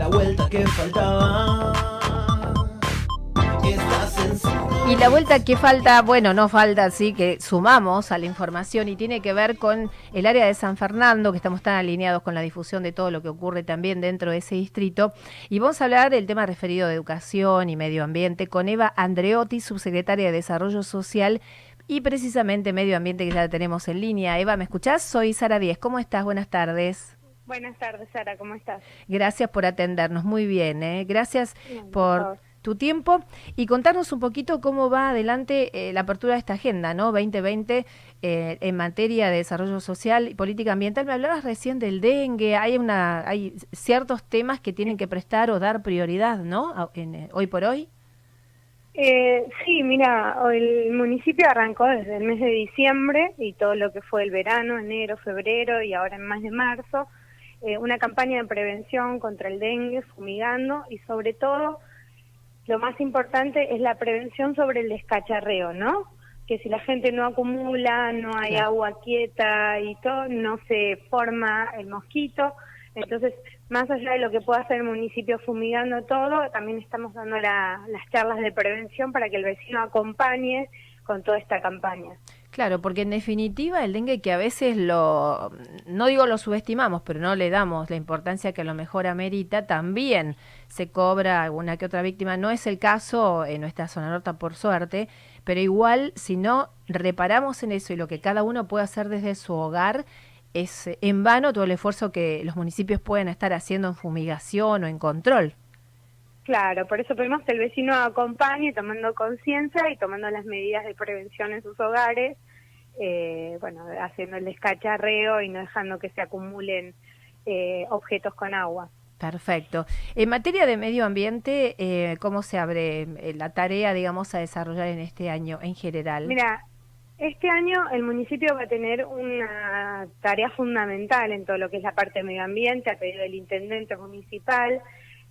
la vuelta que faltaba. Y la vuelta que falta, bueno, no falta, sí, que sumamos a la información y tiene que ver con el área de San Fernando, que estamos tan alineados con la difusión de todo lo que ocurre también dentro de ese distrito. Y vamos a hablar del tema referido a educación y medio ambiente con Eva Andreotti, subsecretaria de Desarrollo Social y precisamente medio ambiente que ya tenemos en línea. Eva, ¿me escuchás? Soy Sara Díez. ¿Cómo estás? Buenas tardes. Buenas tardes, Sara. ¿Cómo estás? Gracias por atendernos. Muy bien, ¿eh? Gracias por tu tiempo y contarnos un poquito cómo va adelante eh, la apertura de esta agenda, ¿no? 2020 eh, en materia de desarrollo social y política ambiental. Me hablabas recién del dengue, hay una hay ciertos temas que tienen que prestar o dar prioridad, ¿no? Eh, hoy por hoy. sí, mira, el municipio arrancó desde el mes de diciembre y todo lo que fue el verano, enero, febrero y ahora en más de marzo, una campaña de prevención contra el dengue, fumigando y sobre todo lo más importante es la prevención sobre el descacharreo, ¿no? Que si la gente no acumula, no hay agua quieta y todo, no se forma el mosquito. Entonces, más allá de lo que pueda hacer el municipio fumigando todo, también estamos dando las charlas de prevención para que el vecino acompañe con toda esta campaña. Claro, porque en definitiva el dengue que a veces lo, no digo lo subestimamos, pero no le damos la importancia que a lo mejor amerita, también se cobra alguna que otra víctima. No es el caso en nuestra zona norte, por suerte, pero igual si no reparamos en eso y lo que cada uno puede hacer desde su hogar, es en vano todo el esfuerzo que los municipios pueden estar haciendo en fumigación o en control. Claro, por eso pedimos que el vecino acompañe tomando conciencia y tomando las medidas de prevención en sus hogares, eh, bueno, haciendo el descacharreo y no dejando que se acumulen eh, objetos con agua. Perfecto. En materia de medio ambiente, eh, ¿cómo se abre la tarea, digamos, a desarrollar en este año en general? Mira, este año el municipio va a tener una tarea fundamental en todo lo que es la parte de medio ambiente, a pedido del intendente municipal.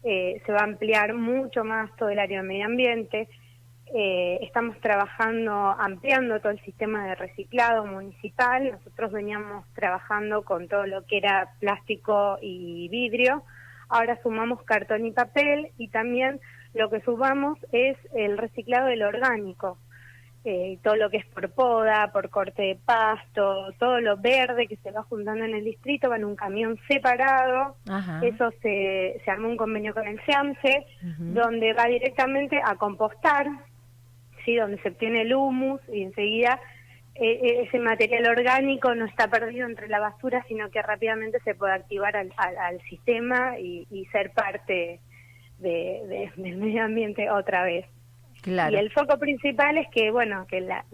Eh, se va a ampliar mucho más todo el área de medio ambiente. Eh, estamos trabajando, ampliando todo el sistema de reciclado municipal. Nosotros veníamos trabajando con todo lo que era plástico y vidrio. Ahora sumamos cartón y papel y también lo que sumamos es el reciclado del orgánico. Eh, todo lo que es por poda, por corte de pasto, todo lo verde que se va juntando en el distrito va en un camión separado. Eso se, se armó un convenio con el SEAMSE, donde va directamente a compostar, sí, donde se obtiene el humus y enseguida eh, eh, ese material orgánico no está perdido entre la basura, sino que rápidamente se puede activar al, al, sistema y, ser parte de, del medio ambiente otra vez. Y el foco principal es que, bueno, que, la,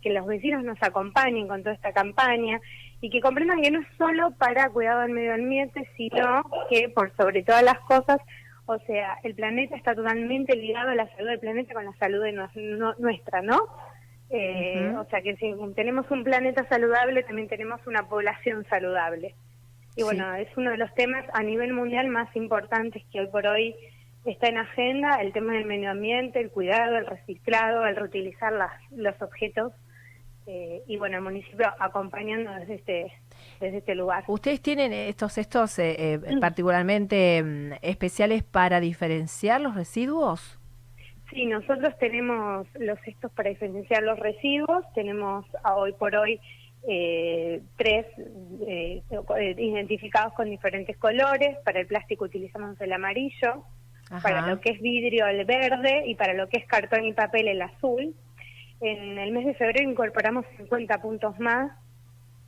que los vecinos nos acompañen con toda esta campaña y que comprendan que no es solo para cuidado del medio ambiente, sino que por sobre todas las cosas, o sea, el planeta está totalmente ligado a la salud del planeta con la salud de nuestra, ¿no? Eh, o sea que si tenemos un planeta saludable, también tenemos una población saludable. Y bueno, es uno de los temas a nivel mundial más importantes que hoy por hoy está en agenda el tema del medio ambiente, el cuidado, el reciclado, el reutilizar las, los objetos eh, y bueno, el municipio acompañando desde este desde este lugar. ¿Ustedes tienen estos estos eh, eh, mm. particularmente mm, especiales para diferenciar los residuos? Sí, nosotros tenemos los estos para diferenciar los residuos, tenemos hoy por hoy tres identificados con diferentes colores, para el plástico utilizamos el amarillo, para lo que es vidrio el verde y para lo que es cartón y papel el azul. En el mes de febrero incorporamos 50 puntos más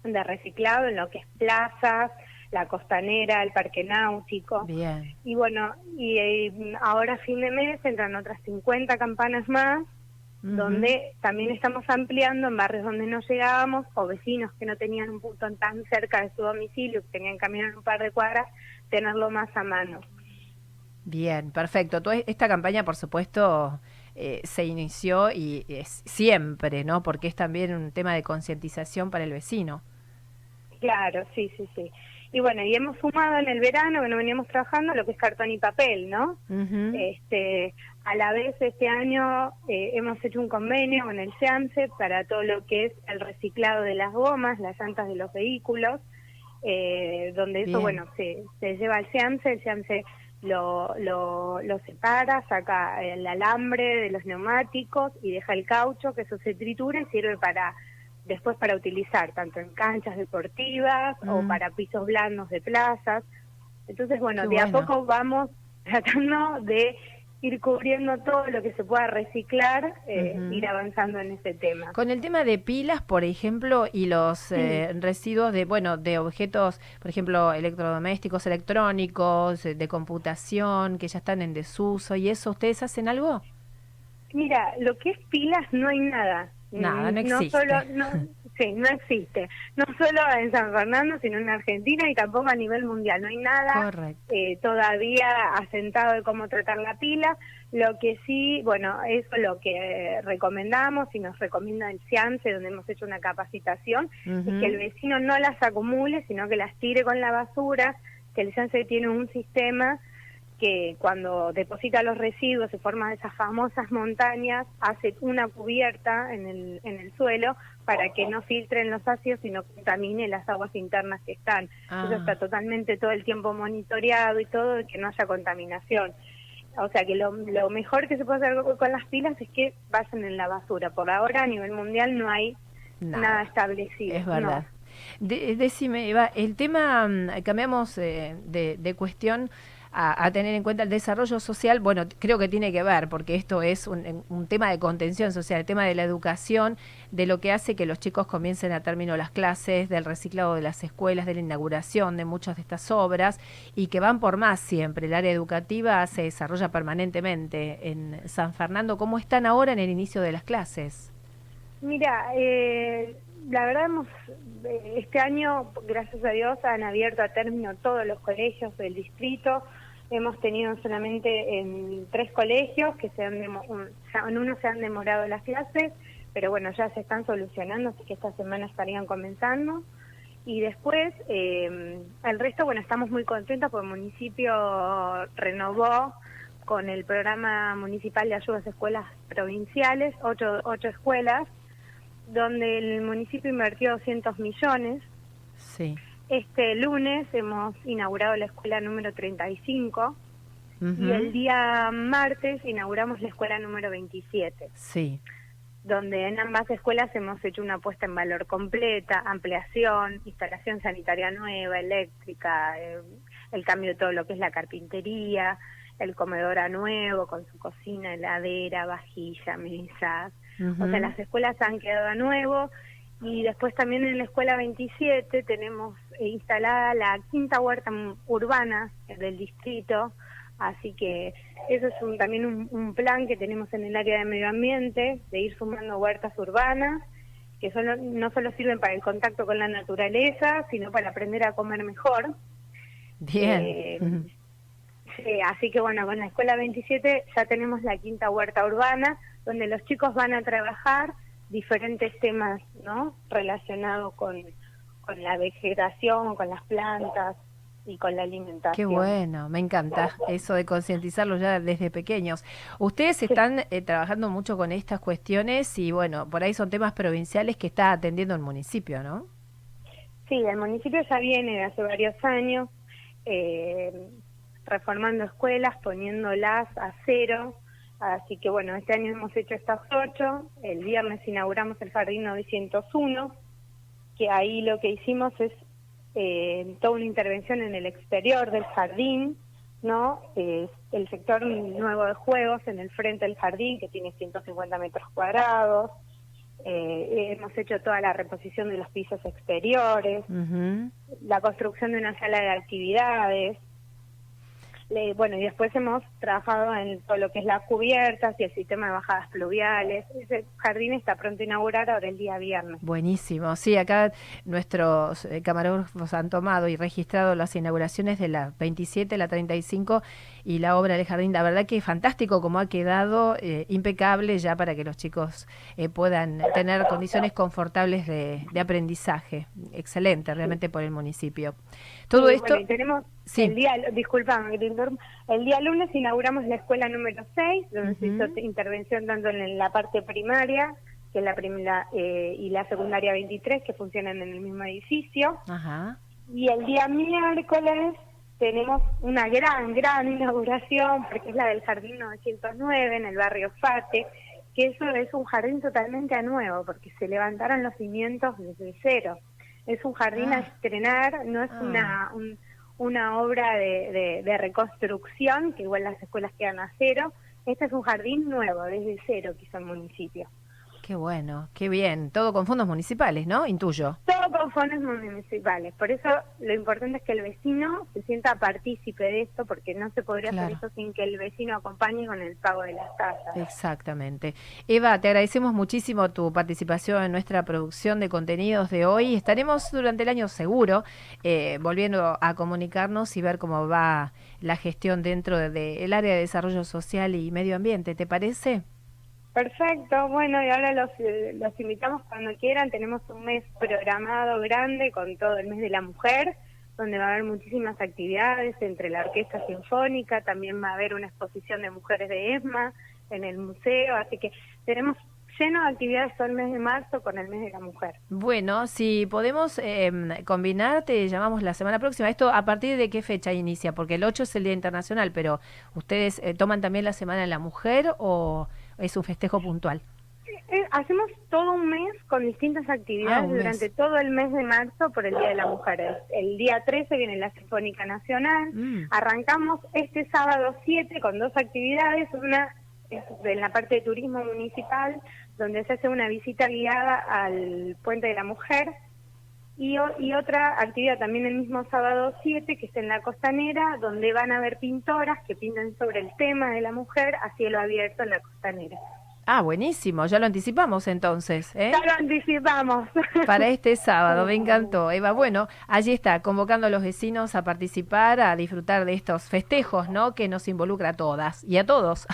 de reciclado en lo que es plazas, la costanera, el parque náutico. Bien. Y bueno, y, eh, ahora a fin de mes entran otras 50 campanas más, donde también estamos ampliando en barrios donde no llegábamos o vecinos que no tenían un punto tan cerca de su domicilio, que tenían que caminar un par de cuadras, tenerlo más a mano. Bien, perfecto. Toda esta campaña, por supuesto, eh, se inició y es siempre, ¿no? Porque es también un tema de concientización para el vecino. Claro, sí, sí, sí. Y bueno, y hemos sumado en el verano, que no veníamos trabajando, lo que es cartón y papel, ¿no? este, a la vez, este año eh, hemos hecho un convenio con el SEAMSE para todo lo que es el reciclado de las gomas, las llantas de los vehículos, eh, donde eso, bueno, se, se lleva al SEAMSE, el SEAMSE lo, lo, lo separa, saca el alambre de los neumáticos y deja el caucho, que eso se tritura y sirve para después para utilizar tanto en canchas deportivas o Mm. para pisos blandos de plazas. Entonces, bueno, Qué de a poco vamos tratando de ir cubriendo todo lo que se pueda reciclar, eh, ir avanzando en ese tema. Con el tema de pilas, por ejemplo, y los eh, residuos de, bueno, de objetos, por ejemplo, electrodomésticos, electrónicos, eh, de computación, que ya están en desuso y eso, ¿ustedes hacen algo? Mira, lo que es pilas no hay nada. Nada, no Mm, existe. solo, no, sí, no existe. No solo en San Fernando, sino en Argentina y tampoco a nivel mundial. No hay nada eh, todavía asentado de cómo tratar la pila. Lo que sí, bueno, eso es lo que eh, recomendamos y nos recomienda el CIANSE, donde hemos hecho una capacitación, es que el vecino no las acumule, sino que las tire con la basura, que el CIANSE tiene un sistema que cuando deposita los residuos se forman esas famosas montañas, hace una cubierta en el, en el suelo para que no filtren los ácidos y no contamine las aguas internas que están. Ah. Eso está totalmente todo el tiempo monitoreado y todo, y que no haya contaminación. O sea que lo, lo mejor que se puede hacer con- las pilas es que vayan en la basura. Por ahora a nivel mundial no hay Nada. nada, establecido. Es no. verdad. De- decime, Eva, el tema, mm, cambiamos eh, de, de cuestión a, a tener en cuenta el desarrollo social, bueno, creo que tiene que ver, porque esto es un, un tema de contención social, el tema de la educación, de lo que hace que los chicos comiencen a término las clases, del reciclado de las escuelas, de la inauguración de muchas de estas obras, y que van por más siempre. El área educativa se desarrolla permanentemente en San Fernando. ¿Cómo están ahora en el inicio de las clases? Mira, eh, la verdad hemos, eh, este año, gracias a Dios, han abierto a término todos los colegios del distrito. Hemos tenido solamente en tres colegios que se han en uno se han demorado las clases, pero bueno, ya se están solucionando, así que esta semana estarían comenzando. Y después, eh, el resto, bueno, estamos muy contentos porque el municipio renovó con el programa municipal de ayudas a escuelas provinciales, ocho, ocho escuelas, donde el municipio invirtió 200 millones. Sí. Este lunes hemos inaugurado la escuela número 35 Ujú. y el día martes inauguramos la escuela número 27 Sí. donde en ambas escuelas hemos hecho una puesta en valor completa, ampliación, instalación sanitaria nueva, eléctrica, eh, el cambio de todo lo que es la carpintería, el comedor a nuevo con su cocina, heladera, vajilla, mesas. O sea, las escuelas han quedado a nuevo y después también en la escuela 27 tenemos eh, instalada la quinta huerta urbana del distrito, así que eso es un- también un, un plan que tenemos en el área de medio ambiente, de ir sumando huertas urbanas, que solo, no solo sirven para el contacto con la naturaleza, sino para aprender a comer mejor. Bien. Eh, así que bueno, con la escuela 27 ya tenemos la quinta huerta urbana, donde los chicos van a trabajar diferentes temas, ¿no? Relacionados con, con la vegetación, con las plantas y con la alimentación. Qué bueno, me encanta eso de concientizarlos ya desde pequeños. Ustedes están eh, trabajando mucho con estas cuestiones y bueno, por ahí son temas provinciales que está atendiendo el municipio, ¿no? Sí, el municipio ya viene de hace varios años eh, reformando escuelas, poniéndolas a cero. Así que bueno, este año hemos hecho estas ocho. El viernes inauguramos el Jardín 901, que ahí lo que hicimos es eh, toda una intervención en el exterior del jardín, ¿no? Eh, el sector nuevo de juegos en el frente del jardín, que tiene 150 metros cuadrados. Eh, hemos hecho toda la reposición de los pisos exteriores, la construcción de una sala de actividades. Le- bueno, y después hemos trabajado en todo lo que es las cubiertas y el sistema de bajadas pluviales. Ese jardín está pronto a inaugurar ahora el día viernes. Buenísimo. Sí, acá nuestros eh, camarógrafos han tomado y registrado las inauguraciones de la 27, la 35 y la obra del jardín. La verdad que fantástico como ha quedado, eh, impecable ya para que los chicos eh, puedan tener condiciones confortables de, de aprendizaje. Excelente, realmente por el municipio. Todo Sí, esto... bueno, y tenemos Sí. el día, disculpame, el día lunes inauguramos la escuela número 6, donde se hizo intervención tanto en la parte primaria que la primera eh, y la secundaria 23 que funcionan en el mismo edificio. Ajá. Y el día miércoles tenemos una gran, gran inauguración, porque es la del Jardín 909 en el barrio Fate, que eso es un jardín totalmente nuevo, porque se levantaron los cimientos desde cero. Es un jardín a ah. estrenar, no es ah. una, una obra de, reconstrucción, que igual las escuelas quedan a cero. Este es un jardín nuevo, desde cero que hizo el municipio. Qué bueno, qué bien. Todo con fondos municipales, ¿no? Intuyo. Todo con fondos municipales. Por eso lo importante es que el vecino se sienta partícipe de esto, porque no se podría hacer eso sin que el vecino acompañe con el pago de las tasas. Exactamente. Eva, te agradecemos muchísimo tu participación en nuestra producción de contenidos de hoy. Estaremos durante el año seguro eh, volviendo a comunicarnos y ver cómo va la gestión dentro del área de desarrollo social y medio ambiente. ¿Te parece? Perfecto, bueno, y ahora los, los invitamos cuando quieran. Tenemos un mes programado grande con todo el mes de la mujer, donde va a haber muchísimas actividades entre la Orquesta Sinfónica, también va a haber una exposición de mujeres de ESMA en el museo, así que tenemos lleno de actividades todo el mes de marzo con el mes de la mujer. Bueno, si podemos eh, combinar, te llamamos la semana próxima. ¿Esto a partir de qué fecha inicia? Porque el 8 es el Día Internacional, pero ¿ustedes eh, toman también la Semana de la Mujer o es un festejo puntual? Eh, hacemos todo un mes con distintas actividades ah, durante todo el mes de marzo por el Día de la Mujer. El, día 13 viene la Sinfónica Nacional. Mm. Arrancamos este sábado 7 con dos actividades. Una es en la parte de turismo municipal, donde se hace una visita guiada al Puente de la Mujer. Y, y otra actividad también el mismo sábado 7, que es en la costanera, donde van a haber pintoras que pintan sobre el tema de la mujer a cielo abierto en la costanera. Ah, buenísimo, ya lo anticipamos entonces. ¿eh? Ya lo anticipamos. Para este sábado, me encantó, Eva. Bueno, allí está, convocando a los vecinos a participar, a disfrutar de estos festejos, ¿no? Que nos involucra a todas y a todos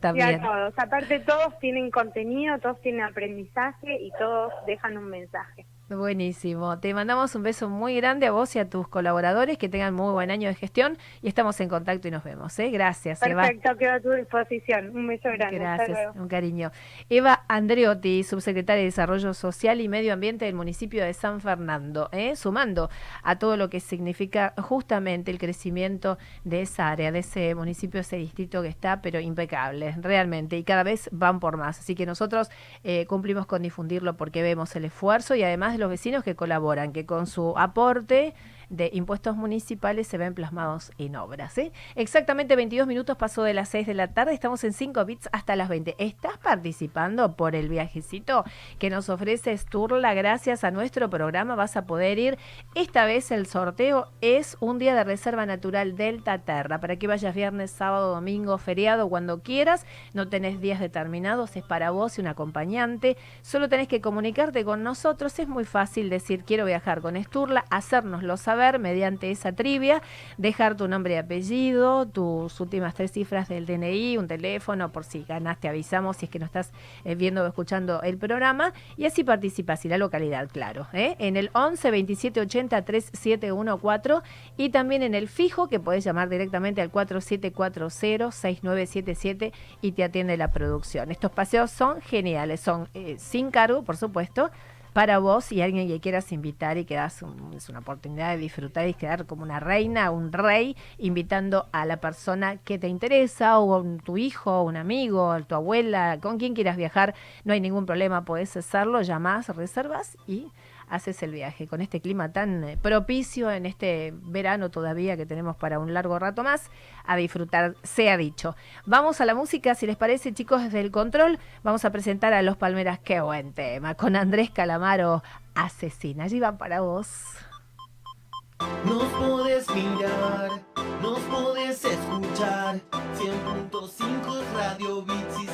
también. Y a todos. Aparte, todos tienen contenido, todos tienen aprendizaje y todos dejan un mensaje. Buenísimo. Te mandamos un beso muy grande a vos y a tus colaboradores. Que tengan muy buen año de gestión y estamos en contacto y nos vemos. ¿eh? Gracias. Perfecto, quedo a tu disposición. Un beso grande. Gracias, un cariño. Eva Andreotti, subsecretaria de Desarrollo Social y Medio Ambiente del municipio de San Fernando, ¿eh? sumando a todo lo que significa justamente el crecimiento de esa área, de ese municipio, ese distrito que está, pero impecable, realmente, y cada vez van por más. Así que nosotros eh, cumplimos con difundirlo porque vemos el esfuerzo y además los vecinos que colaboran, que con su aporte de impuestos municipales se ven plasmados en obras. ¿eh? Exactamente 22 minutos pasó de las 6 de la tarde, estamos en 5 bits hasta las 20. ¿Estás participando por el viajecito que nos ofrece Sturla? Gracias a nuestro programa vas a poder ir. Esta vez el sorteo es un día de reserva natural Delta Terra, para que vayas viernes, sábado, domingo, feriado, cuando quieras. No tenés días determinados, es para vos y un acompañante. Solo tenés que comunicarte con nosotros. Es muy fácil decir quiero viajar con Sturla, hacérnoslo saber mediante esa trivia, dejar tu nombre y apellido, tus últimas tres cifras del DNI, un teléfono, por si ganas te avisamos si es que no estás eh, viendo o escuchando el programa, y así participas y la localidad, claro, ¿eh? en el 11 27 80 3714 y también en el fijo que puedes llamar directamente al 4740 6977 y te atiende la producción. Estos paseos son geniales, son eh, sin cargo, por supuesto, para vos y alguien que quieras invitar y que das es una oportunidad de disfrutar y quedar como una reina, un rey, invitando a la persona que te interesa, o tu hijo, un amigo, tu abuela, con quien quieras viajar, no hay ningún problema, podés hacerlo, llamás, reservas y haces el viaje. Con este clima tan eh, propicio en este verano todavía que tenemos para un largo rato más, a disfrutar, sea dicho. Vamos a la música, si les parece, chicos, desde el control, vamos a presentar a Los Palmeras, qué buen tema, con Andrés Calamaro, Asesina. Allí van para vos. Nos podés mirar, nos podés escuchar, 100.5 Radio Bits y